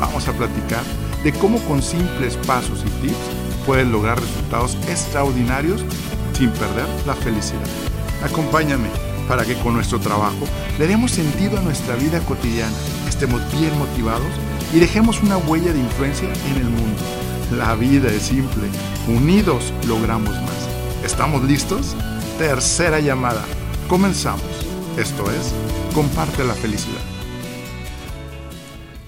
vamos a platicar de cómo con simples pasos y tips puedes lograr resultados extraordinarios sin perder la felicidad. Acompáñame para que con nuestro trabajo le demos sentido a nuestra vida cotidiana, estemos bien motivados y dejemos una huella de influencia en el mundo. La vida es simple, unidos logramos más. ¿Estamos listos? Tercera llamada. Comenzamos. Esto es, comparte la felicidad.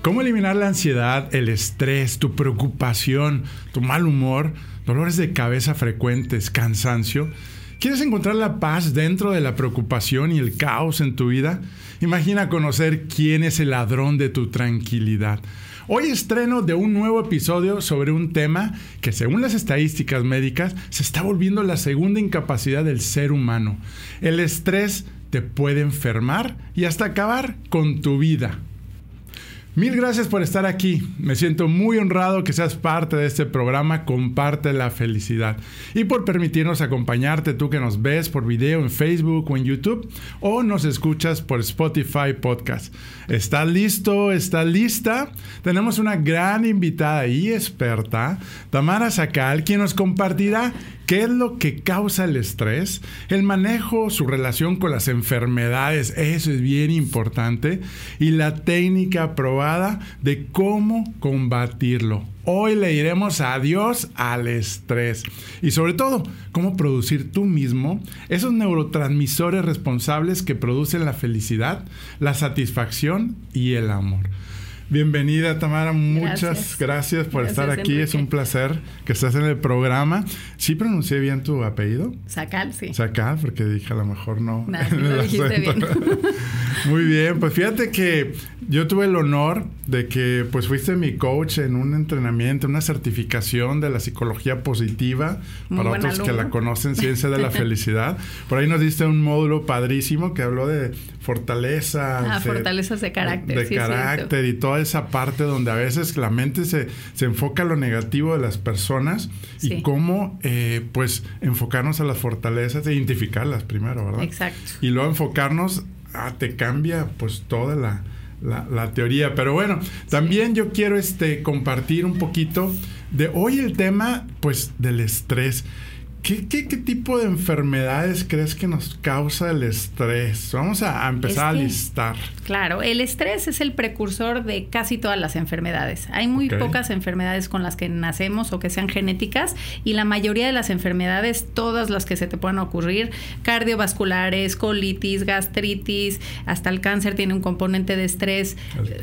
¿Cómo eliminar la ansiedad, el estrés, tu preocupación, tu mal humor, dolores de cabeza frecuentes, cansancio? ¿Quieres encontrar la paz dentro de la preocupación y el caos en tu vida? Imagina conocer quién es el ladrón de tu tranquilidad. Hoy estreno de un nuevo episodio sobre un tema que según las estadísticas médicas se está volviendo la segunda incapacidad del ser humano. El estrés te puede enfermar y hasta acabar con tu vida. Mil gracias por estar aquí. Me siento muy honrado que seas parte de este programa Comparte la Felicidad y por permitirnos acompañarte tú que nos ves por video en Facebook o en YouTube o nos escuchas por Spotify Podcast. ¿Estás listo? ¿Estás lista? Tenemos una gran invitada y experta, Tamara Sacal, quien nos compartirá qué es lo que causa el estrés, el manejo, su relación con las enfermedades, eso es bien importante, y la técnica probada de cómo combatirlo. Hoy le diremos adiós al estrés y sobre todo cómo producir tú mismo esos neurotransmisores responsables que producen la felicidad, la satisfacción y el amor. Bienvenida Tamara, muchas gracias, por estar aquí, es un placer que estés en el programa. ¿Sí pronuncié bien tu apellido? Sacal, sí. Sacal, porque dije a lo mejor no. lo dijiste bien. Muy bien, pues fíjate que yo tuve el honor de que pues fuiste mi coach en un entrenamiento, una certificación de la psicología positiva, para otros que la conocen, ciencia de la felicidad. Por ahí nos diste un módulo padrísimo que habló de fortaleza. Ah, fortalezas de carácter. De carácter y toda esa parte donde a veces la mente se, se enfoca a lo negativo de las personas y cómo eh, pues enfocarnos a las fortalezas e identificarlas primero, ¿verdad? Exacto. Y luego enfocarnos a te cambia pues toda la, la, teoría. Pero bueno, también yo quiero este, compartir un poquito de hoy el tema pues del estrés. ¿Qué, qué, tipo de enfermedades crees que nos causa el estrés? Vamos a, empezar a listar. Claro, el estrés es el precursor de casi todas las enfermedades. Hay muy pocas enfermedades con las que nacemos o que sean genéticas y la mayoría de las enfermedades, todas las que se te puedan ocurrir, cardiovasculares, colitis, gastritis, hasta el cáncer tiene un componente de estrés.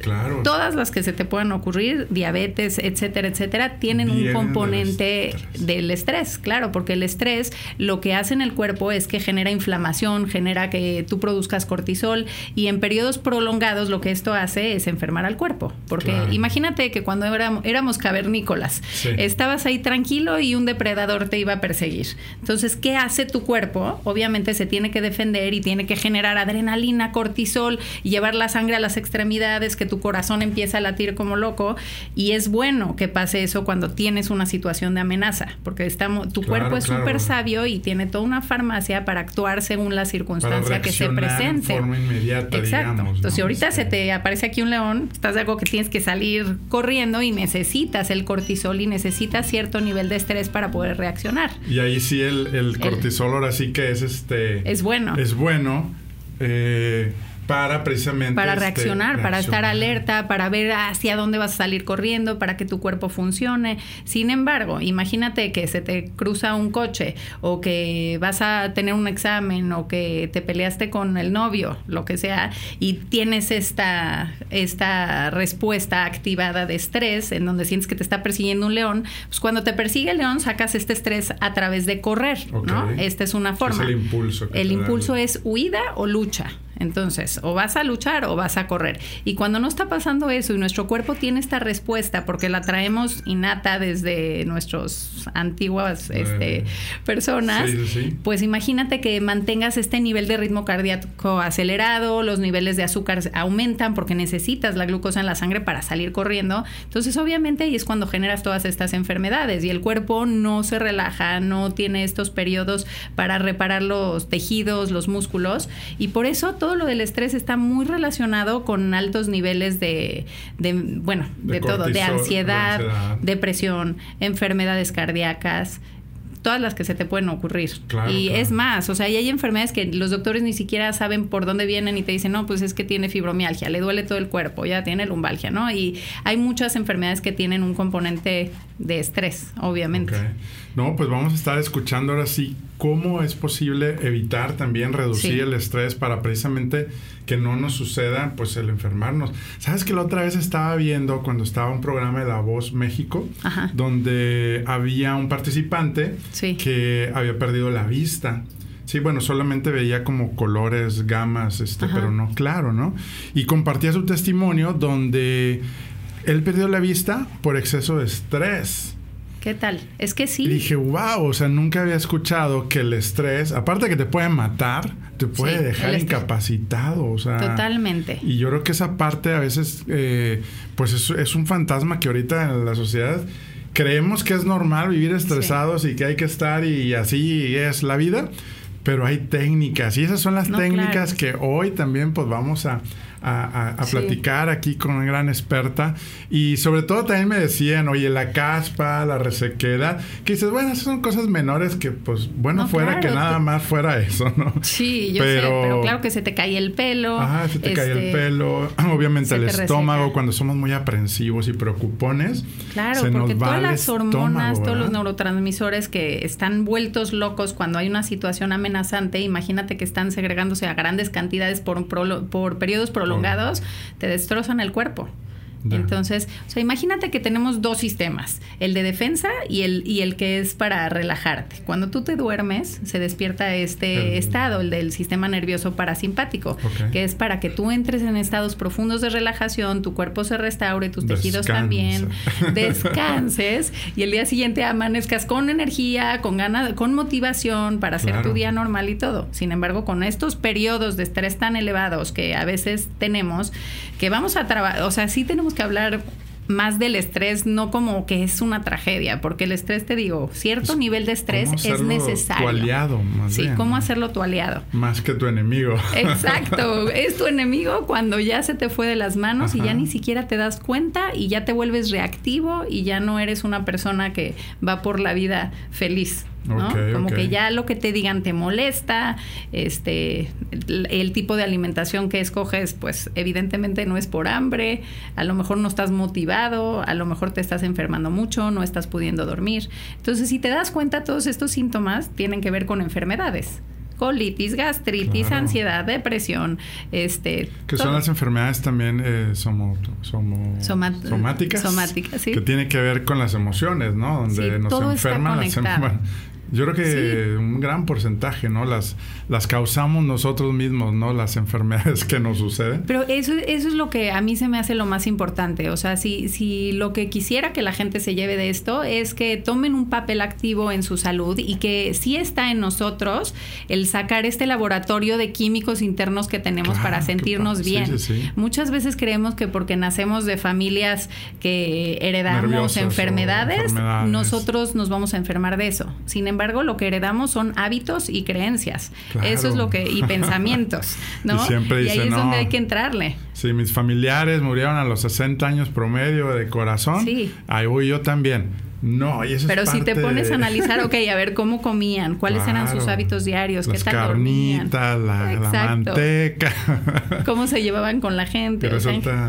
Claro. Todas las que se te puedan ocurrir, diabetes, etcétera, etcétera, tienen un componente del estrés, claro, porque el estrés lo que hace en el cuerpo es que genera inflamación, genera que tú produzcas cortisol y en periodos prolongados lo que esto hace es enfermar al cuerpo. Porque imagínate que cuando éramos, cavernícolas, estabas ahí tranquilo y un depredador te iba a perseguir. Entonces, ¿qué hace tu cuerpo? Obviamente se tiene que defender y tiene que generar adrenalina, cortisol, y llevar la sangre a las extremidades, que tu corazón empieza a latir como loco. Y es bueno que pase eso cuando tienes una situación de amenaza, porque estamos, tu cuerpo es súper sabio y tiene toda una farmacia para actuar según la circunstancia que se presente. De forma inmediata, Exacto. Entonces, si ahorita se te aparece aquí un león, estás de algo que tienes que salir corriendo y necesitas el cortisol y necesitas cierto nivel de estrés para poder reaccionar. Y ahí sí el, cortisol ahora sí que es este... Es bueno. Es bueno. Eh, para precisamente... Para este, reaccionar, para estar alerta, para ver hacia dónde vas a salir corriendo, para que tu cuerpo funcione. Sin embargo, imagínate que se te cruza un coche o que vas a tener un examen o que te peleaste con el novio, lo que sea, y tienes esta, esta respuesta activada de estrés en donde sientes que te está persiguiendo un león, pues cuando te persigue el león sacas este estrés a través de correr, ¿no? Esta es una forma. Es el impulso. el impulso es huida o lucha. Entonces, o vas a luchar o vas a correr. Y cuando no está pasando eso y nuestro cuerpo tiene esta respuesta porque la traemos innata desde nuestras antiguas este, personas, pues imagínate que mantengas este nivel de ritmo cardíaco acelerado, los niveles de azúcar aumentan porque necesitas la glucosa en la sangre para salir corriendo. Entonces, obviamente ahí es cuando generas todas estas enfermedades y el cuerpo no se relaja, no tiene estos periodos para reparar los tejidos, los músculos y por eso todo lo del estrés está muy relacionado con altos niveles de, bueno, de, todo, de ansiedad, depresión, enfermedades cardíacas todas las que se te pueden ocurrir. y es más, o sea, y hay enfermedades que los doctores ni siquiera saben por dónde vienen y te dicen, no, pues es que tiene fibromialgia, le duele todo el cuerpo, ya tiene lumbalgia, ¿no? Y hay muchas enfermedades que tienen un componente de estrés, obviamente. No, pues vamos a estar escuchando ahora sí cómo es posible evitar también reducir el estrés para precisamente que no nos suceda pues el enfermarnos. ¿Sabes que la otra vez estaba viendo cuando estaba un programa de La Voz México donde había un participante que había perdido la vista? Sí, bueno, solamente veía como colores, gamas, este, pero no claro, ¿no? Y compartía su testimonio donde él perdió la vista por exceso de estrés. ¿Qué tal? Es que sí. Y dije, wow, o sea, nunca había escuchado que el estrés, aparte de que te puede matar, te puede dejar incapacitado, o sea. Totalmente. Y yo creo que esa parte a veces, eh, pues es, es, un fantasma que ahorita en la sociedad creemos que es normal vivir estresados y que hay que estar y así es la vida, pero hay técnicas y esas son las técnicas que hoy también pues vamos a a, platicar aquí con una gran experta. Y sobre todo también me decían, oye, la caspa, la resequedad, que dices, bueno, esas son cosas menores que, pues, bueno, fuera que nada más fuera eso, ¿no? Sí, yo pero, sé, pero claro que se te cae el pelo. Ajá, se te cae el este, pelo. Obviamente el estómago, cuando somos muy aprensivos y preocupones. Claro, porque todas las hormonas, todos los neurotransmisores que están vueltos locos cuando hay una situación amenazante, imagínate que están segregándose a grandes cantidades por, por periodos prolongados prolongados te destrozan el cuerpo. Entonces, o sea, imagínate que tenemos dos sistemas, el de defensa y el, y el que es para relajarte. Cuando tú te duermes, se despierta este estado, el del sistema nervioso parasimpático, que es para que tú entres en estados profundos de relajación, tu cuerpo se restaure, tus tejidos también, descanses y el día siguiente amanezcas con energía, con ganas, con motivación para hacer tu día normal y todo. Sin embargo, con estos periodos de estrés tan elevados que a veces tenemos, que vamos a trabajar, o sea, sí tenemos que hablar más del estrés, no como que es una tragedia, porque el estrés, te digo, cierto nivel de estrés es necesario. Tu aliado, más Sí, cómo hacerlo tu aliado. Más que tu enemigo. Exacto, es tu enemigo cuando ya se te fue de las manos y ya ni siquiera te das cuenta y ya te vuelves reactivo y ya no eres una persona que va por la vida feliz. Como que ya lo que te digan te molesta, este, el, tipo de alimentación que escoges, pues evidentemente no es por hambre, a lo mejor no estás motivado, a lo mejor te estás enfermando mucho, no estás pudiendo dormir. Entonces, si te das cuenta, todos estos síntomas tienen que ver con enfermedades colitis, gastritis, ansiedad, depresión, este... Que son las enfermedades también eh, somáticas. Somáticas, sí. Que tiene que ver con las emociones, ¿no? Donde nos enferman las. Yo creo que un gran porcentaje, ¿no? Las, las causamos nosotros mismos, ¿no? Las enfermedades que nos suceden. Pero eso, eso es lo que a mí se me hace lo más importante. O sea, si, si lo que quisiera que la gente se lleve de esto es que tomen un papel activo en su salud y que sí está en nosotros el sacar este laboratorio de químicos internos que tenemos para sentirnos bien. Muchas veces creemos que porque nacemos de familias que heredamos enfermedades, nosotros nos vamos a enfermar de eso. Sin embargo, embargo, lo que heredamos son hábitos y creencias. Eso es lo que, y pensamientos, ¿no? Y, siempre y ahí es donde hay que entrarle. Sí, mis familiares murieron a los 60 años promedio de corazón. Sí. Ahí voy yo también no, y eso Pero si te pones a analizar, ok, a ver cómo comían, cuáles eran sus hábitos diarios, qué tal carnitas, la, la, manteca. cómo se llevaban con la gente.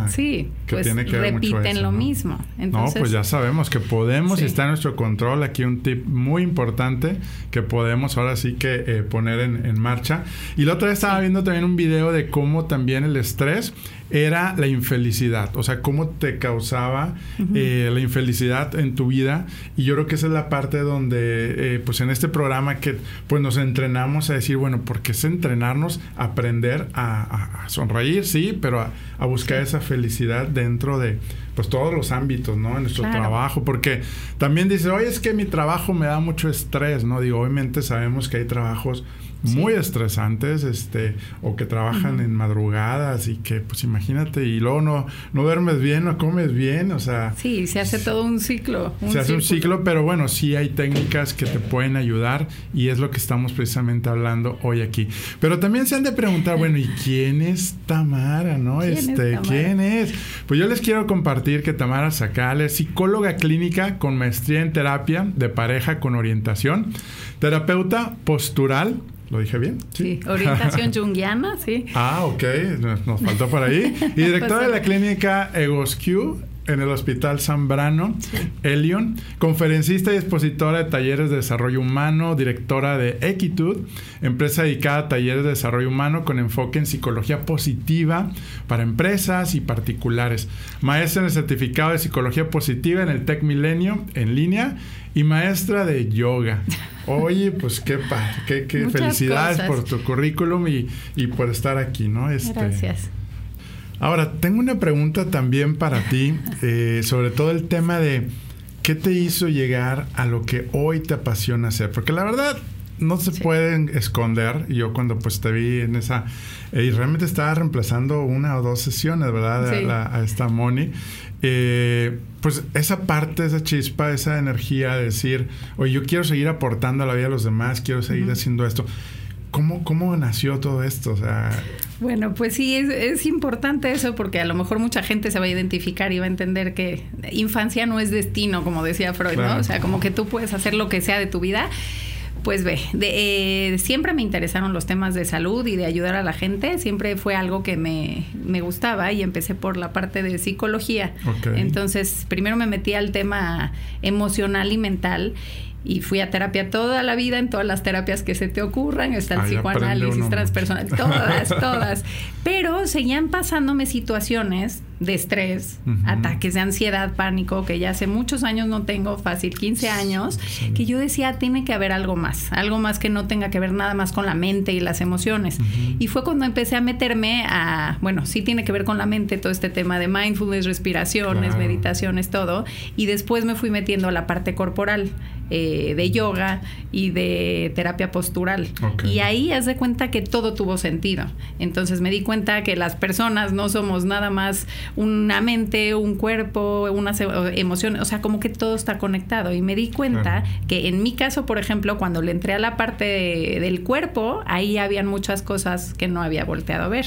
sí, pues repiten lo mismo. no, pues ya sabemos que podemos, y está en nuestro control, aquí un tip muy importante que podemos ahora sí que eh, poner en, en, marcha. Y la otra vez estaba viendo también un video de cómo también el estrés era la infelicidad, o sea, cómo te causaba eh, la infelicidad en tu vida. Y yo creo que esa es la parte donde, eh, pues en este programa que pues nos entrenamos a decir, bueno, porque es entrenarnos a aprender a, sonreír, sí, pero a, buscar esa felicidad dentro de pues todos los ámbitos, ¿no? En nuestro trabajo, porque también dice, oye, es que mi trabajo me da mucho estrés, ¿no? Digo, obviamente sabemos que hay trabajos muy estresantes, este, o que trabajan en madrugadas y que, pues imagínate, y luego no, no duermes bien, no comes bien, o sea... Sí, se hace todo un ciclo. se hace un ciclo, pero bueno, sí hay técnicas que te pueden ayudar y es lo que estamos precisamente hablando hoy aquí. Pero también se han de preguntar, bueno, ¿y quién es Tamara, no? este, ¿quién es? Pues yo les quiero compartir que Tamara Sacale es psicóloga clínica con maestría en terapia de pareja con orientación, terapeuta postural, ¿Lo dije bien? Sí, orientación junguiana, sí. Ah, ok, nos, faltó por ahí. Y directora de la clínica EgosQ en el Hospital Zambrano, Elion, conferencista y expositora de talleres de desarrollo humano, directora de Equitud, empresa dedicada a talleres de desarrollo humano con enfoque en psicología positiva para empresas y particulares, maestra en el certificado de psicología positiva en el Tech Milenio en línea y maestra de yoga. Oye, pues qué, qué, qué felicidades por tu currículum y, y, por estar aquí, ¿no? Este, Gracias. Ahora, tengo una pregunta también para ti, eh, sobre todo el tema de qué te hizo llegar a lo que hoy te apasiona hacer. Porque la verdad, no se pueden esconder. Yo cuando pues te vi en esa... Eh, y realmente estaba reemplazando una o dos sesiones, ¿verdad? A, esta Moni. Eh, pues esa parte, esa chispa, esa energía de decir, oye, yo quiero seguir aportando a la vida de los demás, quiero seguir haciendo esto. ¿Cómo, ¿Cómo nació todo esto? O sea... Bueno, pues sí, es, es, importante eso porque a lo mejor mucha gente se va a identificar y va a entender que infancia no es destino, como decía Freud, ¿no? O sea, como que tú puedes hacer lo que sea de tu vida pues ve, de, eh, siempre me interesaron los temas de salud y de ayudar a la gente, siempre fue algo que me, me gustaba y empecé por la parte de psicología. Entonces, primero me metí al tema emocional y mental y fui a terapia toda la vida, en todas las terapias que se te ocurran, está el psicoanálisis transpersonal, todas, todas. Pero seguían pasándome situaciones de estrés, ataques de ansiedad, pánico, que ya hace muchos años no tengo, fácil 15 años, que yo decía, tiene que haber algo más, algo más que no tenga que ver nada más con la mente y las emociones. Y fue cuando empecé a meterme a, bueno, sí tiene que ver con la mente todo este tema de mindfulness, respiraciones, meditaciones, todo. Y después me fui metiendo a la parte corporal. Eh, de yoga y de terapia postural. Y ahí haz de cuenta que todo tuvo sentido. Entonces me di cuenta que las personas no somos nada más una mente, un cuerpo, unas emociones, o sea, como que todo está conectado. Y me di cuenta que en mi caso, por ejemplo, cuando le entré a la parte del cuerpo, ahí habían muchas cosas que no había volteado a ver.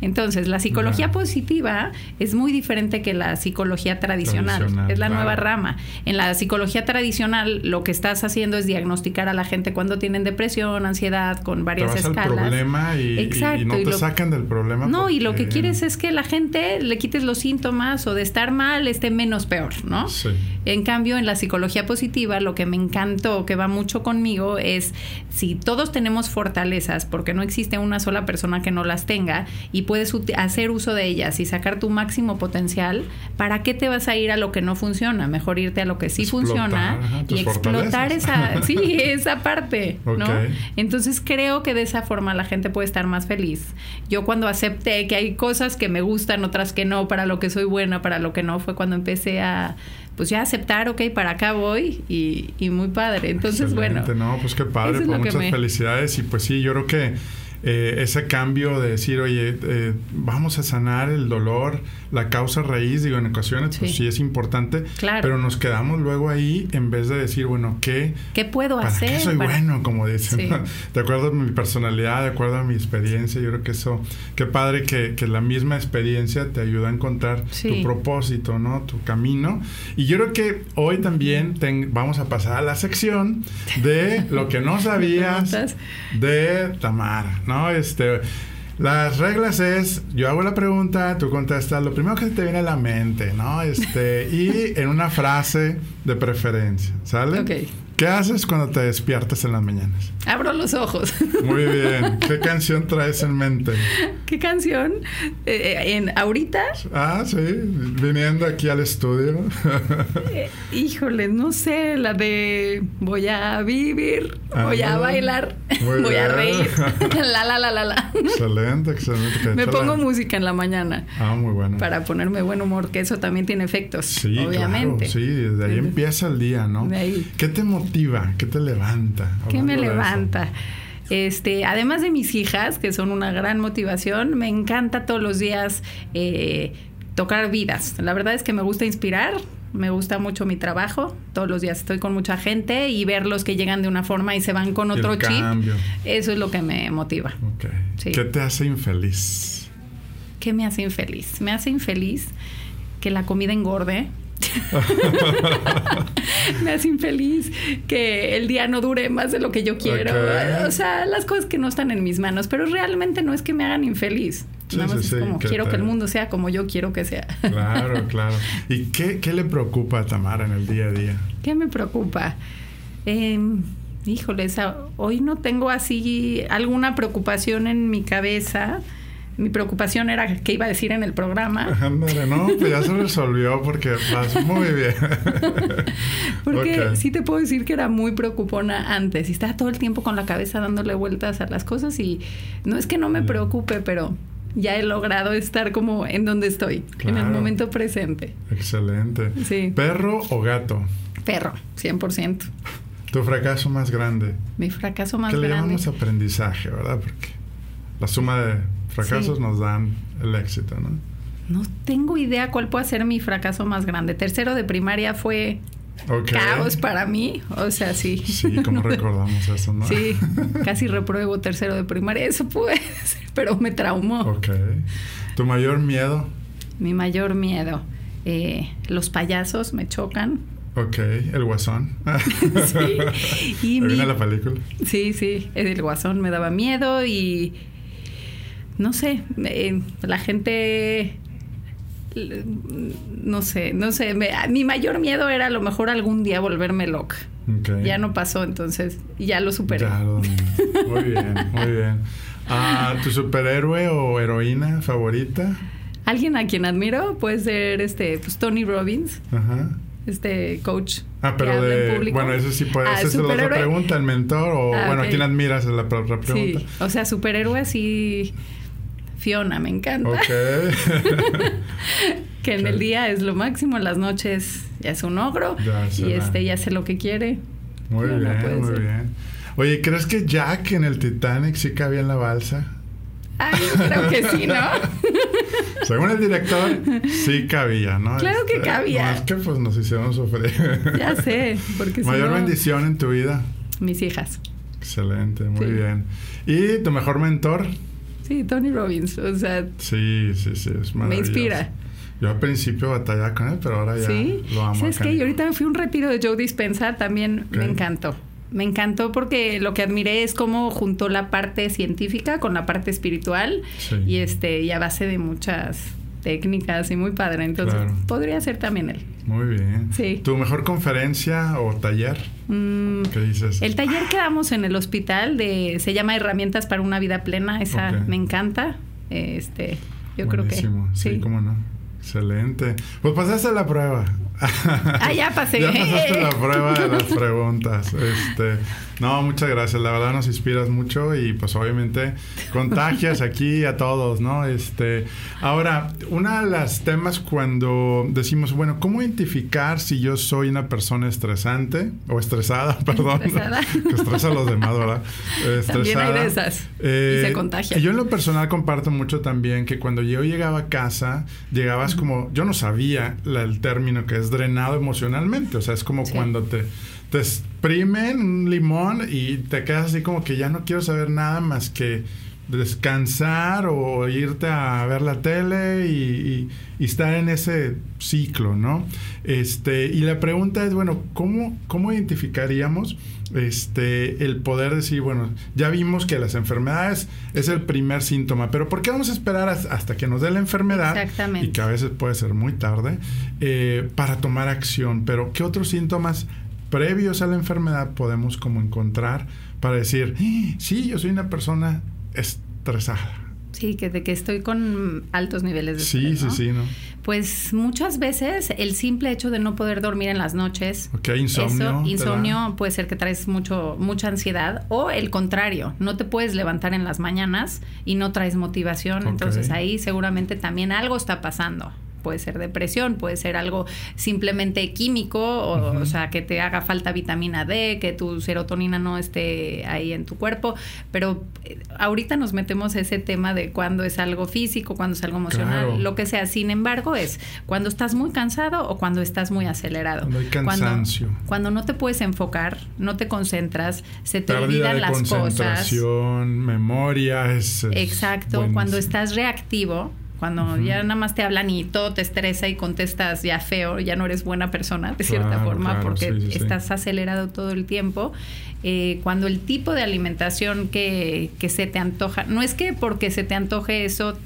Entonces, la psicología positiva es muy diferente que la psicología tradicional. es la nueva rama. En la psicología tradicional, lo que estás haciendo es diagnosticar a la gente cuando tienen depresión, ansiedad, con varias te escalas. problema y, Exacto, y no te sacan del problema. No, y lo que quieres es que la gente le los síntomas o de estar mal esté menos peor, ¿no? Sí. En cambio, en la psicología positiva, lo que me encantó, que va mucho conmigo, es si todos tenemos fortalezas, porque no existe una sola persona que no las tenga, y puedes hacer uso de ellas y sacar tu máximo potencial, ¿para qué te vas a ir a lo que no funciona? Mejor irte a lo que sí funciona y explotar esa, sí, esa parte, ¿no? Entonces creo que de esa forma la gente puede estar más feliz. Yo cuando acepté que hay cosas que me gustan, otras que no, para lo que soy buena, para lo que no, fue cuando empecé a pues ya aceptar, ok, para acá voy y, y muy padre. Entonces, bueno. No, pues qué padre, pues muchas felicidades y pues sí, yo creo que eh, ese cambio de decir, oye, eh, vamos a sanar el dolor, la causa raíz, digo, en ocasiones, pues sí es importante, pero nos quedamos luego ahí en vez de decir, bueno, ¿qué, ¿Qué puedo hacer? Qué soy bueno, como dicen. De acuerdo a mi personalidad, de acuerdo a mi experiencia, yo creo que eso, qué padre que, que la misma experiencia te ayuda a encontrar tu propósito, ¿no? Tu camino. Y yo creo que hoy también vamos a pasar a la sección de lo que no sabías de Tamara. ¿no? Este, Las reglas es, yo hago la pregunta, tú contestas lo primero que te viene a la mente, ¿no? Este, y en una frase de preferencia, ¿sale? Ok. ¿Qué haces cuando te despiertas en las mañanas? Abro los ojos. Muy bien. ¿Qué canción traes en mente? ¿Qué canción? Eh, eh, en ahorita. Ah, sí, viniendo aquí al estudio. Eh, híjole, no sé, la de voy a vivir, voy a bailar, voy a reír. la la la la la. Excelente, excelente. Me pongo música en la mañana. Ah, muy bueno. Para ponerme buen humor, que eso también tiene efectos. Sí, obviamente. Claro, sí, desde ahí empieza el día, ¿no? De ahí. ¿Qué te motiva? ¿Qué te levanta? ¿Qué me levanta? Este, además de mis hijas, que son una gran motivación, me encanta todos los días eh, tocar vidas. La verdad es que me gusta inspirar, me gusta mucho mi trabajo. Todos los días estoy con mucha gente y verlos que llegan de una forma y se van con otro chip. Eso es lo que me motiva. ¿Qué te hace infeliz? ¿Qué me hace infeliz? Me hace infeliz que la comida engorde me hace infeliz que el día no dure más de lo que yo quiero. O sea, las cosas que no están en mis manos, pero realmente no es que me hagan infeliz. Nada más es como quiero que el mundo sea como yo quiero que sea. Claro, claro. ¿Y qué, qué le preocupa a Tamara en el día a día? ¿Qué me preocupa? Eh, híjole, hoy no tengo así alguna preocupación en mi cabeza mi preocupación era qué iba a decir en el programa. Ándale, no, pues ya se resolvió porque vas muy bien. porque sí te puedo decir que era muy preocupona antes y estaba todo el tiempo con la cabeza dándole vueltas a las cosas y no es que no me preocupe, pero ya he logrado estar como en donde estoy, en el momento presente. Excelente. Sí. ¿Perro o gato? Perro, 100%. ¿Tu fracaso más grande? Mi fracaso más grande. Que le llamamos aprendizaje, ¿verdad? Porque la suma de fracasos nos dan el éxito, ¿no? No tengo idea cuál puede ser mi fracaso más grande. Tercero de primaria fue caos para mí. O sea, sí. Sí, como recordamos eso, ¿no? Sí, casi repruebo tercero de primaria. Eso puede ser, pero me traumó. Ok. ¿Tu mayor miedo? Mi mayor miedo. Eh, los payasos me chocan. Ok, el guasón. sí. Y mi... la película? Sí, sí, el guasón me daba miedo y no sé, eh, la gente no sé, no sé, mi mayor miedo era a lo mejor algún día volverme loca. Ya no pasó, entonces ya lo superé. muy bien, muy bien. Ah, ¿Tu superhéroe o heroína favorita? Alguien a quien admiro puede ser este, pues Tony Robbins. Ajá. Este coach. Ah, pero de. Bueno, eso sí puede. Ah, esa es la otra pregunta, el mentor o. Ah, bueno, ¿a quién admiras? Es la otra pregunta. Sí, o sea, superhéroe sí. Fiona, me encanta. que en el día es lo máximo, en las noches ya es un ogro y este ya hace lo que quiere. Muy bien, muy bien. Oye, ¿crees que Jack en el Titanic sí cabía en la balsa? Ay, creo que sí, ¿no? Según el director, sí cabía, ¿no? Claro que este, cabía. es que pues nos hicieron sufrir. Ya sé, porque Mayor bendición en tu vida. Mis hijas. Excelente, muy bien. ¿Y tu mejor mentor? Sí, Tony Robbins, o sea... Sí, sí, sí, es. Me inspira. Yo al principio batallaba con él, pero ahora ya lo amo. ¿Sabes qué? Y ahorita me fui un retiro de Joe Dispensa, también me encantó. Me encantó porque lo que admiré es cómo juntó la parte científica con la parte espiritual y este y a base de muchas técnicas y muy padre. Entonces, podría ser también él. Muy bien. Sí. ¿Tu mejor conferencia o taller? Mm, ¿Qué dices? El taller que damos en el hospital de se llama Herramientas para una vida plena, esa me encanta. Este, yo creo que sí, sí, cómo no. Excelente. Pues pasaste la prueba. Ah, ya pasé. ya pasaste la prueba de las preguntas. Este, no, muchas gracias. La verdad nos inspiras mucho y pues obviamente contagias aquí a todos, ¿no? Este, ahora, una de las temas cuando decimos, bueno, ¿cómo identificar si yo soy una persona estresante o estresada, perdón? Estresada. que estresa a los demás, ¿verdad? Estresada. También hay de esas. y se eh, contagia. Yo en lo personal comparto mucho también que cuando yo llegaba a casa, llegabas como, yo no sabía el término que es drenado emocionalmente, o sea, es como cuando te te exprimen un limón y te quedas así como que ya no quiero saber nada más que descansar o irte a ver la tele y, estar en ese ciclo, ¿no? Este, y la pregunta es, bueno, ¿cómo, cómo identificaríamos este, el poder decir, bueno, ya vimos que las enfermedades es el primer síntoma, pero ¿por qué vamos a esperar hasta que nos dé la enfermedad? Exactamente. Y que a veces puede ser muy tarde, eh, para tomar acción. Pero ¿qué otros síntomas previos a la enfermedad podemos como encontrar para decir, sí, yo soy una persona estresada? Sí, que de que estoy con altos niveles de estrés. Sí, sí, sí, ¿no? Pues muchas veces el simple hecho de no poder dormir en las noches. Ok, insomnio. insomnio puede ser que traes mucho, mucha ansiedad. O el contrario, no te puedes levantar en las mañanas y no traes motivación. Entonces ahí seguramente también algo está pasando puede ser depresión, puede ser algo simplemente químico, o, sea, que te haga falta vitamina D, que tu serotonina no esté ahí en tu cuerpo, pero eh, ahorita nos metemos ese tema de cuando es algo físico, cuando es algo emocional, lo que sea. Sin embargo, es cuando estás muy cansado o cuando estás muy acelerado. Cuando hay cansancio. Cuando, no te puedes enfocar, no te concentras, se te olvidan las cosas. memoria, es, Exacto, cuando estás reactivo, cuando ya nada más te hablan y todo te estresa y contestas ya feo, ya no eres buena persona de cierta forma porque estás acelerado todo el tiempo. Eh, cuando el tipo de alimentación que, que se te antoja, no es que porque se te antoje eso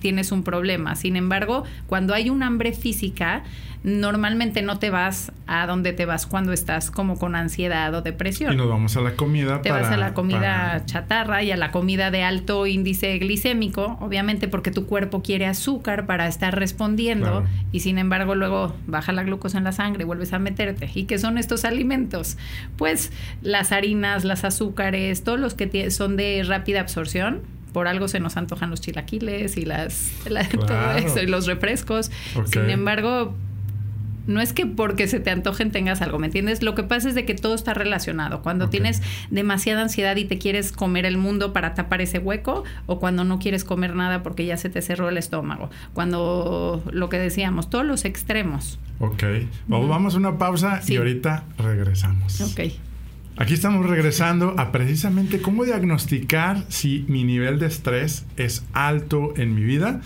tienes un problema. Sin embargo, cuando hay un hambre física, normalmente no te vas a donde te vas cuando estás como con ansiedad o depresión. Y nos vamos a la comida. Te vas a la comida chatarra y a la comida de alto índice glicémico, obviamente porque tu cuerpo quiere azúcar para estar respondiendo y sin embargo luego baja la glucosa en la sangre, vuelves a meterte. ¿Y qué son estos alimentos? Pues las harinas, las azúcares, todos los que son de rápida absorción, por algo se nos antojan los chilaquiles y las todo eso y los refrescos. Sin embargo, no es que porque se te antojen tengas algo, ¿me entiendes? Lo que pasa es de que todo está relacionado. Cuando tienes demasiada ansiedad y te quieres comer el mundo para tapar ese hueco, o cuando no quieres comer nada porque ya se te cerró el estómago. Cuando lo que decíamos, todos los extremos. Ok. Vamos a una pausa y ahorita regresamos. Ok. Aquí estamos regresando a precisamente cómo diagnosticar si mi nivel de estrés es alto en mi vida.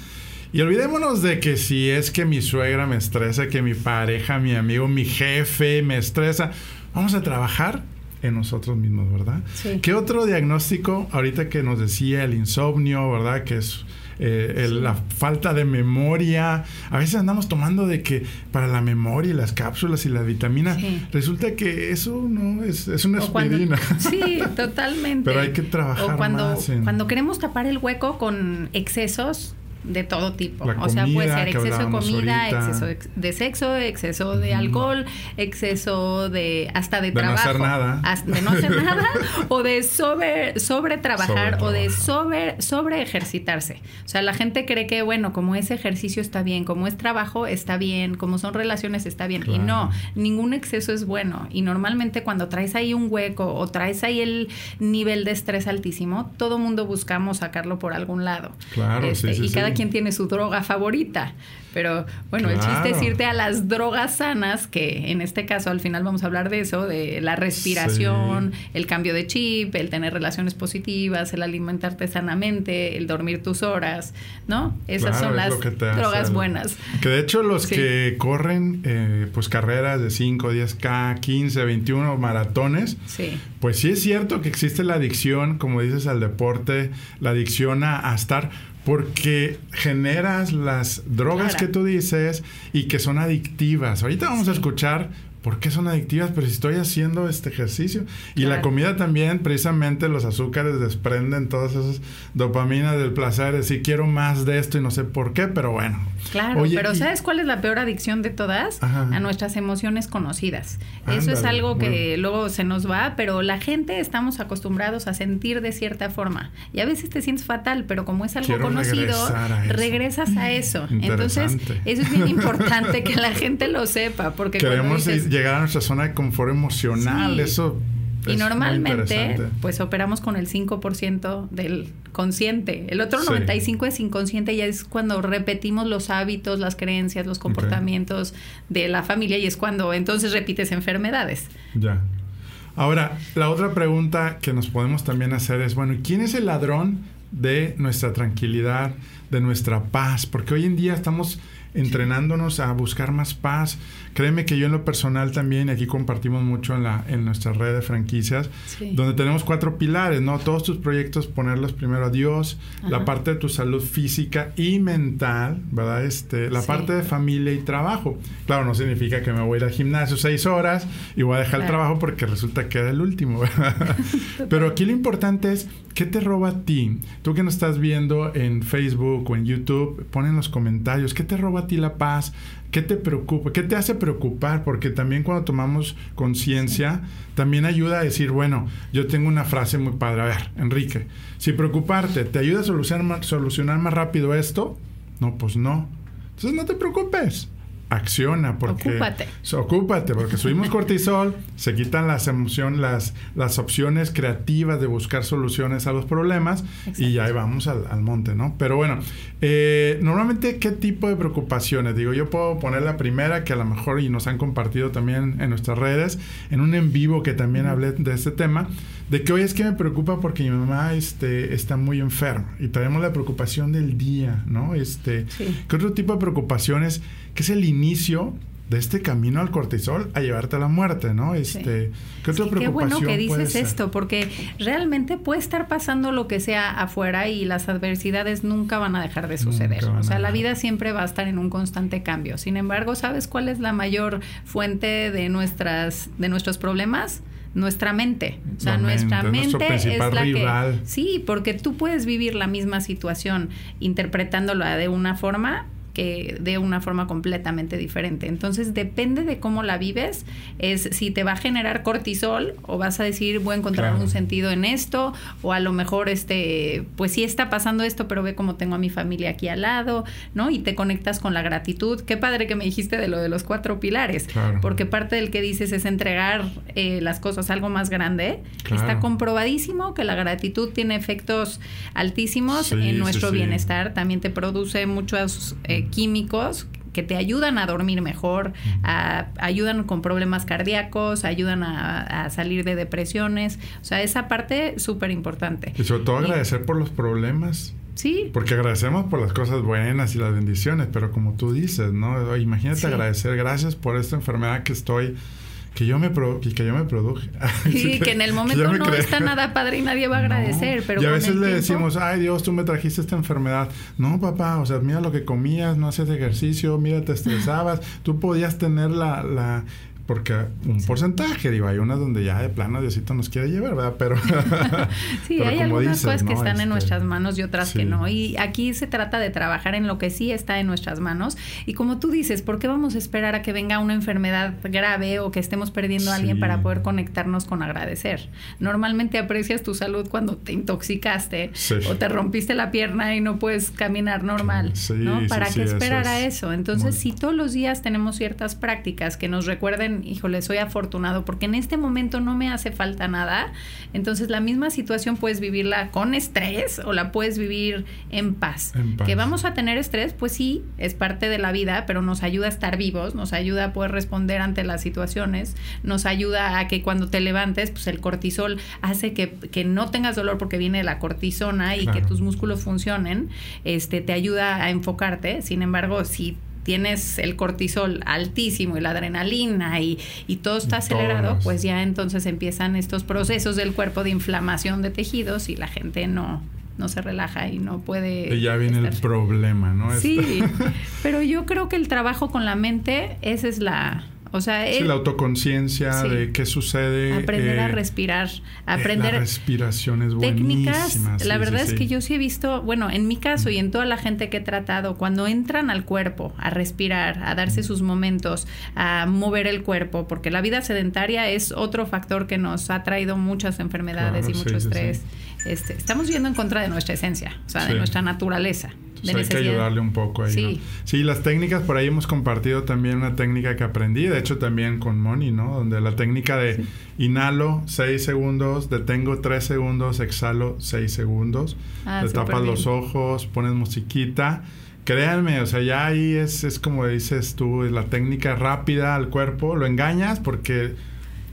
Y olvidémonos de que si es que mi suegra me estresa, que mi pareja, mi amigo, mi jefe me estresa, vamos a trabajar en nosotros mismos, ¿verdad? Sí. ¿Qué otro diagnóstico, ahorita que nos decía el insomnio, ¿verdad? Que es eh, la falta de memoria. A veces andamos tomando de que para la memoria y las cápsulas y las vitaminas, resulta que eso no es, es una aspirina. sí, totalmente. Pero hay que trabajar o cuando, más Cuando queremos tapar el hueco con excesos, de todo tipo. o sea, puede ser exceso de comida, exceso de sexo, exceso de alcohol, exceso de hasta de, trabajo. No hacer nada. de no hacer nada. o de sobre, sobre trabajar o de sobre, sobre ejercitarse. O sea, la gente cree que, bueno, como ese ejercicio está bien, como es trabajo está bien, como son relaciones está bien. Y no, ningún exceso es bueno. Y normalmente cuando traes ahí un hueco o traes ahí el nivel de estrés altísimo, todo mundo buscamos sacarlo por algún lado. Claro, este, y cada quien tiene su droga favorita. Pero bueno, el chiste es irte a las drogas sanas, que en este caso al final vamos a hablar de eso, de la respiración, el cambio de chip, el tener relaciones positivas, el alimentarte sanamente, el dormir tus horas, ¿no? Esas son las drogas buenas. Que de hecho los que corren eh, pues carreras de 5, 10K, 15, 21 maratones, pues sí es cierto que existe la adicción, como dices, al deporte, la adicción a estar porque generas las drogas que tú dices y que son adictivas. Ahorita vamos a escuchar ¿por qué son adictivas? Pero si estoy haciendo este ejercicio. Y la comida también, precisamente los azúcares desprenden todas esas dopaminas del placer, decir, quiero más de esto y no sé por qué, pero bueno. Claro, pero ¿sabes cuál es la peor adicción de todas? A nuestras emociones conocidas. Eso es algo que luego se nos va, pero la gente estamos acostumbrados a sentir de cierta forma. Y a veces te sientes fatal, pero como es algo conocido, regresas a eso. Entonces, eso es bien importante que la gente lo sepa, porque Queremos llegar a nuestra zona de confort emocional, eso y normalmente, pues operamos con el 5% del consciente. El otro 95% es inconsciente y es cuando repetimos los hábitos, las creencias, los comportamientos de la familia y es cuando entonces repites enfermedades. Ya. Ahora, la otra pregunta que nos podemos también hacer es, bueno, ¿quién es el ladrón de nuestra tranquilidad, de nuestra paz, porque hoy en día estamos entrenándonos a buscar más paz. Créeme que yo en lo personal también, aquí compartimos mucho en, la, en nuestra red de franquicias, donde tenemos cuatro pilares, ¿no? Todos tus proyectos, ponerlos primero a Dios, la parte de tu salud física y mental, ¿verdad? Este, la parte de familia y trabajo. Claro, no significa que me voy a ir al gimnasio seis horas y voy a dejar el trabajo porque resulta que era el último, Pero aquí lo importante es, ¿qué te roba a ti? Tú que nos estás viendo en Facebook o en YouTube, pon en los comentarios, ¿qué te roba a ti la paz? ¿Qué te preocupa? ¿Qué te hace preocupar? Porque también cuando tomamos conciencia, también ayuda a decir, bueno, yo tengo una frase muy padre. A ver, Enrique, si preocuparte te ayuda a solucionar, solucionar más rápido esto, no, pues no. Entonces no te preocupes acciona porque ocúpate. ocúpate porque subimos cortisol, se quitan las emociones, las, las opciones creativas de buscar soluciones a los problemas y ya vamos al, monte, ¿no? Pero bueno, eh, normalmente qué tipo de preocupaciones, digo, yo puedo poner la primera que a lo mejor y nos han compartido también en nuestras redes, en un en vivo que también hablé de este tema, de que hoy es que me preocupa porque mi mamá este, está muy enferma y traemos la preocupación del día, ¿no? Este, ¿Qué otro tipo de preocupaciones? Que es el inicio de este camino al cortisol a llevarte a la muerte, ¿no? Este, ¿qué otra Qué bueno que dices esto, porque realmente puede estar pasando lo que sea afuera y las adversidades nunca van a dejar de suceder. O sea, la vida siempre va a estar en un constante cambio. Sin embargo, ¿sabes cuál es la mayor fuente de nuestras de nuestros problemas? Nuestra mente. O sea, nuestra mente, es la que... Sí, porque tú puedes vivir la misma situación interpretándola de una forma que de una forma completamente diferente. Entonces depende de cómo la vives, es si te va a generar cortisol o vas a decir voy a encontrar un sentido en esto o a lo mejor este pues sí está pasando esto, pero ve cómo tengo a mi familia aquí al lado, ¿no? Y te conectas con la gratitud. Qué padre que me dijiste de lo de los cuatro pilares, porque parte del que dices es entregar eh, las cosas a algo más grande. Está comprobadísimo que la gratitud tiene efectos altísimos en nuestro bienestar. También te produce muchos eh, químicos que te ayudan a dormir mejor, ayudan con problemas cardíacos, ayudan a, salir de depresiones. O sea, esa parte súper importante. Y sobre todo agradecer por los problemas. Sí. Porque agradecemos por las cosas buenas y las bendiciones, pero como tú dices, ¿no? Imagínate agradecer, gracias por esta enfermedad que estoy que yo me, que yo me produje. Sí, que, en el momento no está nada padre y nadie va a agradecer. Pero y a veces le decimos, ay Dios, tú me trajiste esta enfermedad. No, papá, o sea, mira lo que comías, no hacías ejercicio, mira, te estresabas. tú podías tener la, la porque un porcentaje, digo, hay unas donde ya de plano Diosito nos quiere llevar, ¿verdad? Pero. sí, hay algunas cosas que están en este, nuestras manos y otras que no. Y aquí se trata de trabajar en lo que sí está en nuestras manos. Y como tú dices, ¿por qué vamos a esperar a que venga una enfermedad grave o que estemos perdiendo a alguien para poder conectarnos con agradecer? Normalmente aprecias tu salud cuando te intoxicaste o te rompiste la pierna y no puedes caminar normal, ¿no? ¿Para qué esperar a eso? Entonces, si todos los días tenemos ciertas prácticas que nos recuerden híjole, soy afortunado porque en este momento no me hace falta nada. Entonces la misma situación puedes vivirla con estrés o la puedes vivir en paz. Que vamos a tener estrés, pues sí, es parte de la vida, pero nos ayuda a estar vivos, nos ayuda a poder responder ante las situaciones, nos ayuda a que cuando te levantes, pues el cortisol hace que, no tengas dolor porque viene la cortisona y que tus músculos funcionen, este, te ayuda a enfocarte. Sin embargo, si tienes el cortisol altísimo y la adrenalina y, todo está acelerado, pues ya entonces empiezan estos procesos del cuerpo de inflamación de tejidos y la gente no, no se relaja y no puede... Y ya viene el problema, ¿no? Sí, pero yo creo que el trabajo con la mente, esa es la, o sea, la autoconciencia de qué sucede. Aprender a eh, respirar, eh, aprender. la respiración es técnicas. la verdad es que yo sí he visto, bueno, en mi caso y en toda la gente que he tratado, cuando entran al cuerpo a respirar, a darse sus momentos, a mover el cuerpo, porque la vida sedentaria es otro factor que nos ha traído muchas enfermedades y mucho estrés. Este, estamos yendo en contra de nuestra esencia, o sea, de nuestra naturaleza hay que ayudarle un poco ahí. Sí. sí, las técnicas, por ahí hemos compartido también una técnica que aprendí, de hecho también con Moni, ¿no? Donde la técnica de inhalo 6 segundos, detengo 3 segundos, exhalo 6 segundos, ah, te tapas los ojos, pones musiquita. Créanme, o sea, ya ahí es, es como dices tú, la técnica rápida al cuerpo, lo engañas porque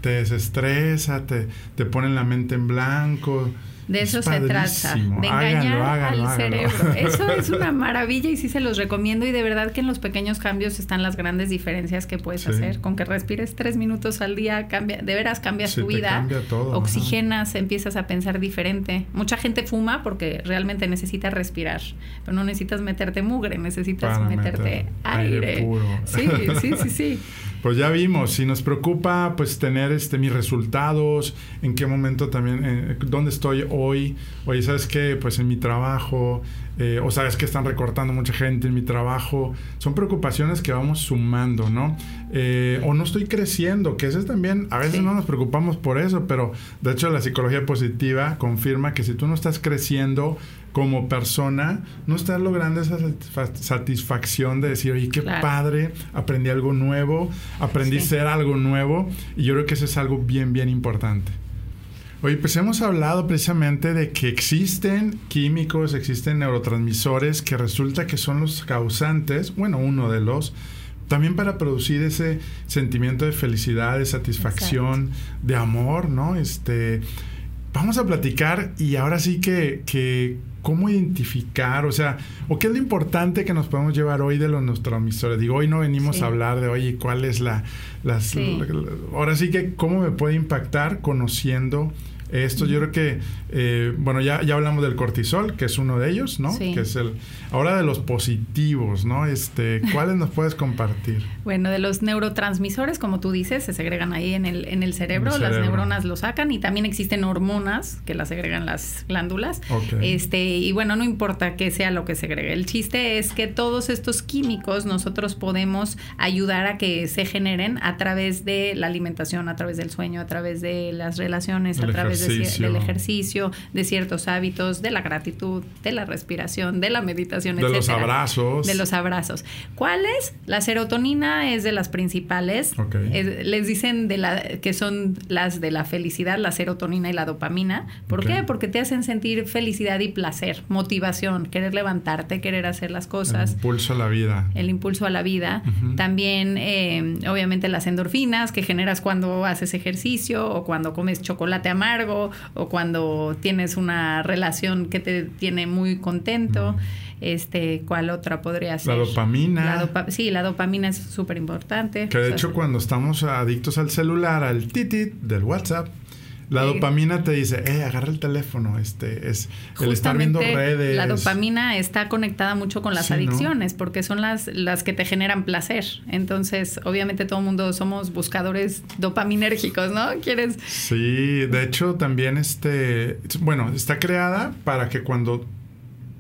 te desestresa, te, te pone la mente en blanco De eso se trata, de engañar al cerebro. Eso es una maravilla y sí se los recomiendo y de verdad que en los pequeños cambios están las grandes diferencias que puedes hacer. Con que respires tres minutos al día, cambia, de veras cambias tu vida, oxigenas, empiezas a pensar diferente. Mucha gente fuma porque realmente necesita respirar, pero no necesitas meterte mugre, necesitas meterte aire. Sí, sí, sí, sí. Pues ya vimos, si nos preocupa pues tener este mis resultados, en qué momento también, eh, dónde estoy hoy, oye, ¿sabes qué? Pues en mi trabajo, eh, o sabes que están recortando mucha gente en mi trabajo, son preocupaciones que vamos sumando, ¿no? Eh, o no estoy creciendo, que eso es también, a veces no nos preocupamos por eso, pero de hecho la psicología positiva confirma que si tú no estás creciendo, como persona no estás logrando esa satisfacción de decir, oye, qué padre, aprendí algo nuevo, aprendí a ser algo nuevo, y yo creo que eso es algo bien, bien importante. Oye, pues hemos hablado precisamente de que existen químicos, existen neurotransmisores que resulta que son los causantes, bueno, uno de los, también para producir ese sentimiento de felicidad, de satisfacción, de amor, ¿no? Este, vamos a platicar y ahora sí que, que cómo identificar, o sea, o qué es lo importante que nos podemos llevar hoy de los neurotransmisores. Digo, hoy no venimos a hablar de, oye, cuál es la, las, ahora sí que cómo me puede impactar conociendo esto yo creo que, eh, bueno, ya, ya hablamos del cortisol, que es uno de ellos, ¿no? Que es el, ahora de los positivos, ¿no? Este, ¿cuáles nos puedes compartir? Bueno, de los neurotransmisores, como tú dices, se segregan ahí en el, en el cerebro, las neuronas lo sacan y también existen hormonas que las segregan las glándulas. Este, y bueno, no importa que sea lo que segregue. El chiste es que todos estos químicos nosotros podemos ayudar a que se generen a través de la alimentación, a través del sueño, a través de las relaciones, a través del ejercicio, de ciertos hábitos, de la gratitud, de la respiración, de la meditación, de los abrazos. De los abrazos. ¿Cuáles? La serotonina es de las principales. les dicen de la, que son las de la felicidad, la serotonina y la dopamina. ¿Por qué? Porque te hacen sentir felicidad y placer, motivación, querer levantarte, querer hacer las cosas. El impulso a la vida. El impulso a la vida. También, eh, obviamente, las endorfinas que generas cuando haces ejercicio o cuando comes chocolate amargo o cuando tienes una relación que te tiene muy contento. Este, ¿cuál otra podría ser? La dopamina. sí, la dopamina es súper importante. Que de hecho cuando estamos adictos al celular, al titit del WhatsApp, la dopamina te dice, eh, agarra el teléfono, este, es el estar viendo redes. La dopamina está conectada mucho con las adicciones, porque son las, las que te generan placer. Entonces, obviamente todo el mundo somos buscadores dopaminérgicos, ¿no? ¿Quieres? Sí, de hecho también este, bueno, está creada para que cuando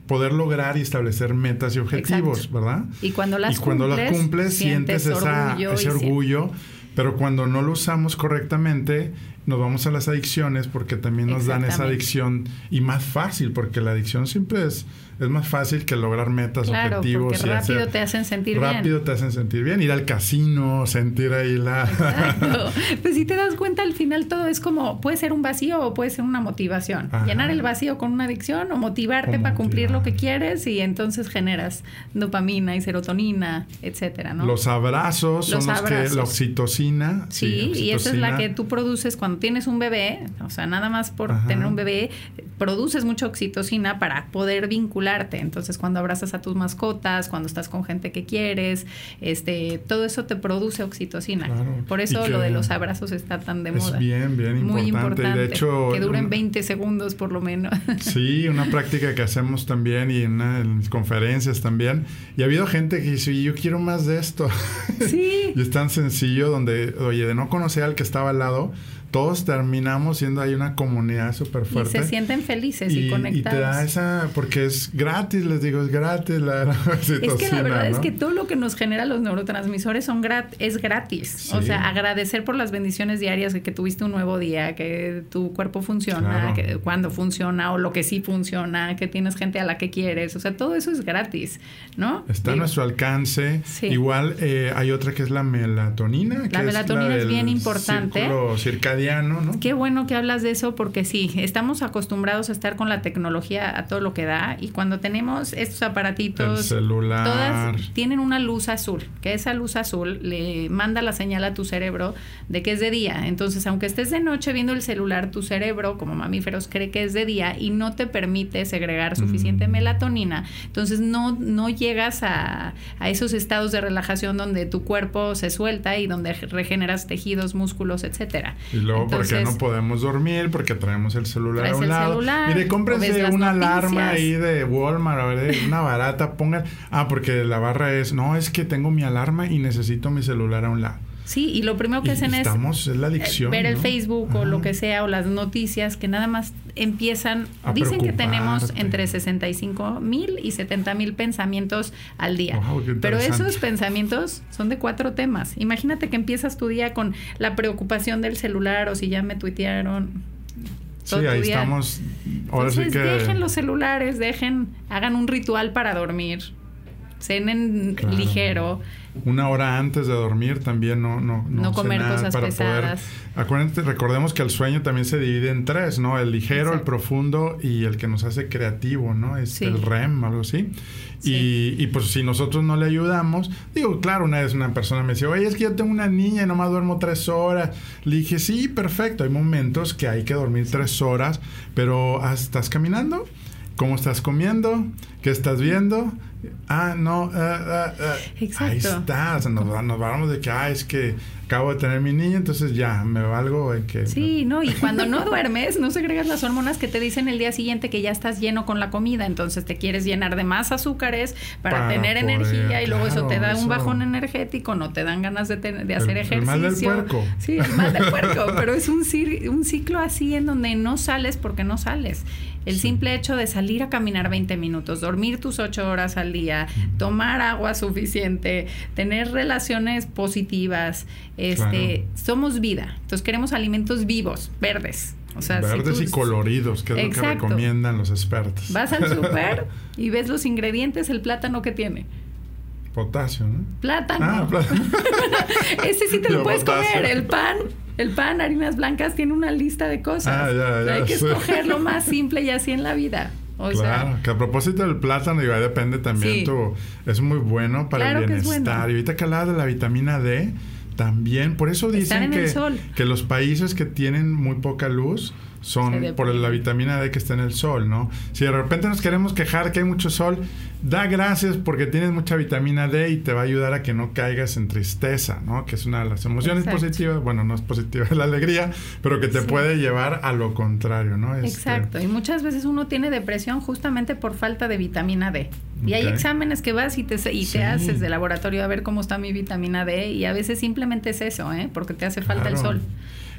poder lograr y establecer metas y objetivos, ¿verdad? Y cuando las y cuando las cumples sientes, esa, ese orgullo, pero cuando no lo usamos correctamente, nos vamos a las adicciones porque también nos dan esa adicción y más fácil, porque la adicción siempre es es más fácil que lograr metas, claro, objetivos. Porque rápido te hacen sentir bien. Rápido te hacen sentir bien. Ir al casino, sentir ahí la. Exacto. Pues si te das cuenta, al final todo es como, puede ser un vacío o puede ser una motivación. Llenar el vacío con una adicción o motivarte para cumplir lo que quieres y entonces generas dopamina y serotonina, etcétera, ¿no? Los abrazos son los que la oxitocina. Sí, y esa es la que tú produces cuando tienes un bebé, o sea, nada más por tener un bebé, produces mucha oxitocina para poder vincular entonces, cuando abrazas a tus mascotas, cuando estás con gente que quieres, este, todo eso te produce oxitocina. Por eso lo de los abrazos está tan de moda. Es bien, bien Muy importante. de hecho, que duren 20 segundos por lo menos. Sí, una práctica que hacemos también y en, en conferencias también. Y ha habido gente que dice, yo quiero más de esto. Sí. y es tan sencillo donde, oye, de no conocer al que estaba al lado, todos terminamos siendo ahí una comunidad súper fuerte. Y se sienten felices y, conectados. Y te da esa, porque es gratis, les digo, es gratis la, Es que la verdad es que todo lo que nos genera los neurotransmisores son grat es gratis. O sea, agradecer por las bendiciones diarias de que tuviste un nuevo día, que tu cuerpo funciona, que cuando funciona o lo que sí funciona, que tienes gente a la que quieres. O sea, todo eso es gratis, ¿no? Está a nuestro alcance. Igual eh, hay otra que es la melatonina. La melatonina es, bien importante. circadiano cotidiano, ¿no? Qué bueno que hablas de eso porque sí, estamos acostumbrados a estar con la tecnología a todo lo que da y cuando tenemos estos aparatitos, El celular. todas tienen una luz azul, que esa luz azul le manda la señal a tu cerebro de que es de día. Entonces, aunque estés de noche viendo el celular, tu cerebro, como mamíferos, cree que es de día y no te permite segregar suficiente Mm. melatonina. Entonces, no, no llegas a, a esos estados de relajación donde tu cuerpo se suelta y donde regeneras tejidos, músculos, etcétera. Y luego, porque no podemos dormir? Porque traemos el celular a un el lado. celular, Mire, cómprense una alarma ahí de Walmart, a ver, una barata, pongan. Ah, porque la barra es, no, es que tengo mi alarma y necesito mi celular a un lado. Sí, y lo primero que Y hacen es estamos, es la adicción. ver el. Facebook o lo que sea o las noticias que nada más empiezan A dicen que tenemos entre 65 mil y 70 mil pensamientos al día pero esos pensamientos son de cuatro temas imagínate que empiezas tu día con la preocupación del celular o si ya me tuitearon Sí, ahí día. estamos. Ahora Entonces sí que. dejen los celulares dejen hagan un ritual para dormir cenen Claro. ligero Una hora antes de dormir también no no No comer cenar cosas para pesadas. poder acuérdense recordemos que el sueño también se divide en tres no el ligero el Exacto. profundo y el que nos hace creativo no es Sí. el REM algo así Sí. y, y pues si nosotros no le ayudamos digo claro una vez una persona me decía oye es que yo tengo una niña y nomás duermo tres horas le dije sí perfecto hay momentos que hay que dormir tres horas pero ah, estás caminando ¿Cómo estás comiendo? ¿Qué estás viendo? Ah, no. ah, ah, ah. Exacto. Ahí está. O sea, nos, nos vamos de que, ah, es que acabo de tener mi niña, entonces ya, me valgo en que... Sí, no, y cuando no duermes, no segregas las hormonas que te dicen el día siguiente que ya estás lleno con la comida, entonces te quieres llenar de más azúcares para, Para tener poder, energía y luego eso te da un bajón energético, no te dan ganas de, ten- de hacer El- el ejercicio. mal del puerco. Sí, el mal del puerco, pero es un, cir- un ciclo así en donde no sales porque no sales. El simple hecho de salir a caminar 20 minutos, dormir tus 8 horas al día, tomar agua suficiente, tener relaciones positivas, este, Claro. somos vida. Entonces queremos alimentos vivos, verdes. O sea, si Verdes tú y coloridos, que es lo que recomiendan los expertos. Vas al super y ves los ingredientes, el plátano que tiene. Potasio, ¿no? Plátano. Ah, plátano. Ese sí te lo puedes potasio. comer. El pan, el pan, harinas blancas, tiene una lista de cosas. Ah, ya, ya, Hay que sí. escoger lo más simple y así en la vida. O claro, sea, que a propósito del plátano, digo, depende también Sí. tu... Es muy bueno para Claro el bienestar. bueno. Y ahorita que hablaba de la vitamina D, también, por eso dicen que, que los países que tienen muy poca luz son por la vitamina D que está en el sol, ¿no? Si de repente nos queremos quejar que hay mucho sol, da gracias porque tienes mucha vitamina D y te va a ayudar a que no caigas en tristeza, ¿no? Que es una de las emociones Exacto. positivas, bueno, no es positiva es la alegría, pero que te Sí. puede llevar a lo contrario, ¿no? Este, Exacto. Y muchas veces uno tiene depresión justamente por falta de vitamina D. Y hay exámenes que vas y te, y Sí. te haces de laboratorio a ver cómo está mi vitamina D. Y a veces simplemente es eso, ¿eh? Porque te hace falta el sol.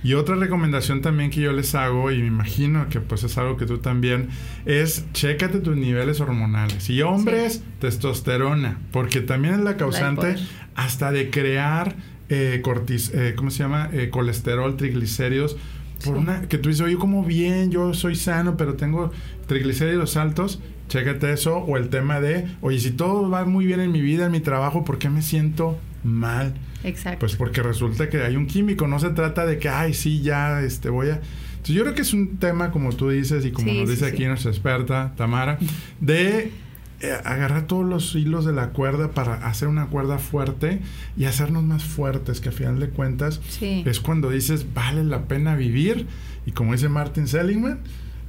Y otra recomendación también que yo les hago, y me imagino que pues es algo que tú también, es chécate tus niveles hormonales. Y hombres, testosterona, porque también es la causante hasta de crear eh, cortis, eh, ¿cómo se llama? Eh, colesterol, triglicéridos. Por Sí. una, que tú dices, oye, como bien, yo soy sano, pero tengo triglicéridos altos, chécate eso. O el tema de, oye, si todo va muy bien en mi vida, en mi trabajo, ¿por qué me siento mal? Exacto. Pues porque resulta que hay un químico, no se trata de que, ay, sí, ya, este, voy a... Entonces yo creo que es un tema, como tú dices y como Sí, nos dice sí. aquí nuestra experta, Tamara, de eh, agarrar todos los hilos de la cuerda para hacer una cuerda fuerte y hacernos más fuertes, que a final de cuentas es cuando dices, vale la pena vivir. Y como dice Martin Seligman,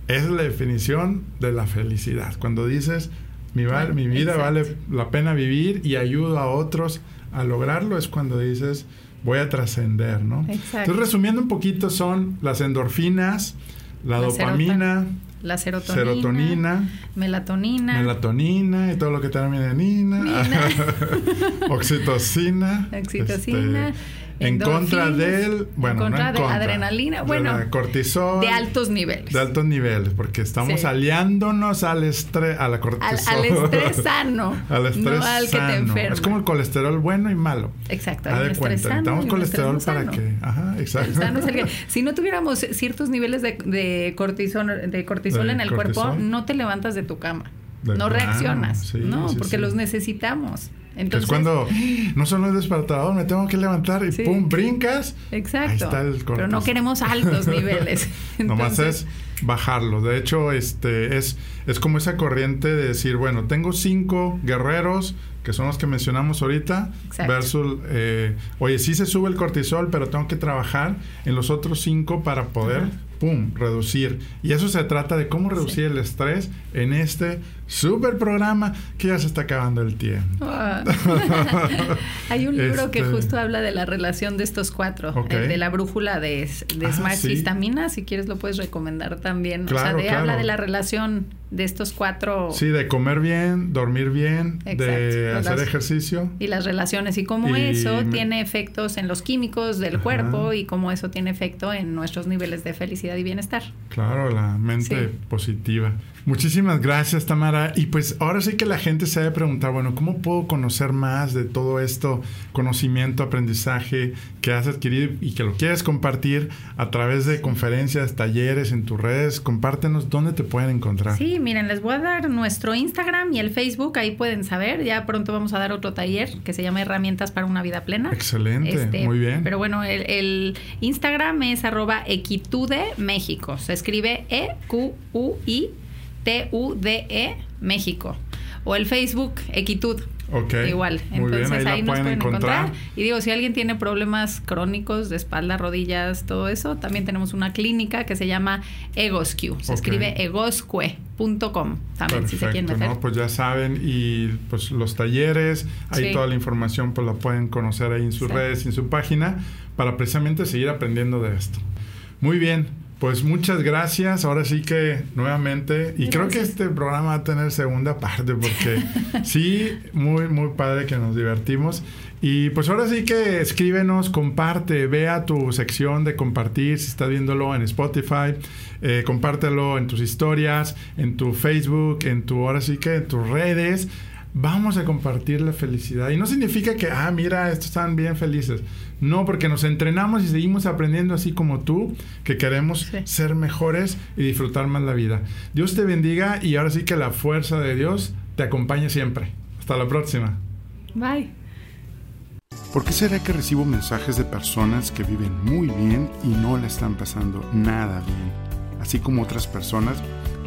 es la definición de la felicidad. Cuando dices, mi, val- mi vida Exacto. vale la pena vivir y ayudo a otros a lograrlo, es cuando dices, voy a trascender, ¿no? Exacto. Entonces, resumiendo un poquito, son las endorfinas, la, La dopamina, La serotonina, serotonina, melatonina, melatonina y todo lo que termina en ina, oxitocina, Oxitocina, este, en contra del, bueno, en no contra en de contra, adrenalina, de bueno, la cortisol, de altos niveles. de altos niveles, porque estamos Sí. aliándonos al estrés, a la al, cortisol, al estrés sano, al estrés no al que te enferma. Es como el colesterol bueno y malo. Exacto, Haz de cuenta, sano necesitamos colesterol no para sano. que, ajá, El exacto. sano es el que- si no tuviéramos ciertos niveles de, de cortisol, de cortisol De en el cortisol. cuerpo, no te levantas de tu cama. De no reaccionas. sí, no, sí, porque sí. los necesitamos. Entonces, es cuando no solo es despertador, me tengo que levantar y pum, brincas. Exacto. Ahí está el Pero no queremos altos niveles. Nomás es bajarlo. De hecho, este es, es como esa corriente de decir, bueno, tengo cinco guerreros que son los que mencionamos ahorita, versus, eh, oye, sí se sube el cortisol, pero tengo que trabajar en los otros cinco para poder pum, reducir. Y eso se trata de cómo reducir el estrés en este super programa que ya se está acabando el tiempo. Ah. Hay un libro que este justo habla de la relación de estos cuatro, de la brújula de, de ah, Smart si quieres lo puedes recomendar también. o sea, de, habla de la relación de estos cuatro. Sí, de comer bien, dormir bien, de hacer ejercicio. Y las relaciones y cómo eso tiene efectos en los químicos del cuerpo y cómo eso tiene efecto en nuestros niveles de felicidad y bienestar. Claro, la mente positiva. Muchísimas gracias, Tamara. Y pues ahora sí que la gente se debe preguntar, bueno, ¿cómo puedo conocer más de todo esto, conocimiento, aprendizaje que has adquirido y que lo quieres compartir a través de conferencias, talleres, en tus redes? Compártenos dónde te pueden encontrar. Sí, miren, les voy a dar nuestro Instagram y el Facebook, ahí pueden saber. Ya pronto vamos a dar otro taller que se llama Herramientas para una vida plena. Excelente, este, muy bien. Pero bueno, el, Instagram es arroba equitude México. Se escribe E-Q-U-I T-U-D-E México. O el Facebook Equitud. Igual. Entonces ahí, nos pueden encontrar. Y digo, si alguien tiene problemas crónicos de espalda, rodillas, todo eso, también tenemos una clínica que se llama Egosque. Se escribe egosque.com también, si se quieren meter. pues ya saben. Y pues los talleres, ahí toda la información pues la pueden conocer ahí en sus redes en su página para precisamente seguir aprendiendo de esto. Muy bien. Pues muchas gracias. Ahora sí que nuevamente, y creo que este programa va a tener segunda parte porque sí, muy, muy padre que nos divertimos. Y pues ahora sí que escríbenos, comparte, vea tu sección de compartir, si estás viéndolo en Spotify, eh, compártelo en tus historias, en tu Facebook, en tu, ahora sí que en tus redes vamos a compartir la felicidad. Y no significa que, ah, mira, estos están bien felices. No, porque nos entrenamos y seguimos aprendiendo así como tú, que queremos ser mejores y disfrutar más la vida. Dios te bendiga y ahora sí que la fuerza de Dios te acompañe siempre. Hasta la próxima. Bye. ¿Por qué será que recibo mensajes de personas que viven muy bien y no la están pasando nada bien? Así como otras personas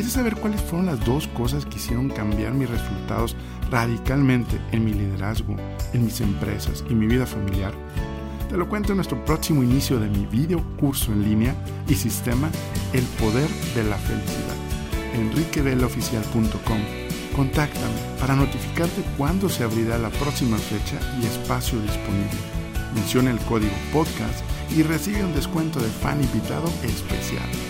¿Quieres saber cuáles fueron las dos cosas que hicieron cambiar mis resultados radicalmente en mi liderazgo, en mis empresas y mi vida familiar? Te lo cuento en nuestro próximo inicio de mi video curso en línea y sistema El Poder de la Felicidad. enriquevelaoficial.com Contáctame para notificarte cuándo se abrirá la próxima fecha y espacio disponible. Menciona el código podcast y recibe un descuento de fan invitado especial.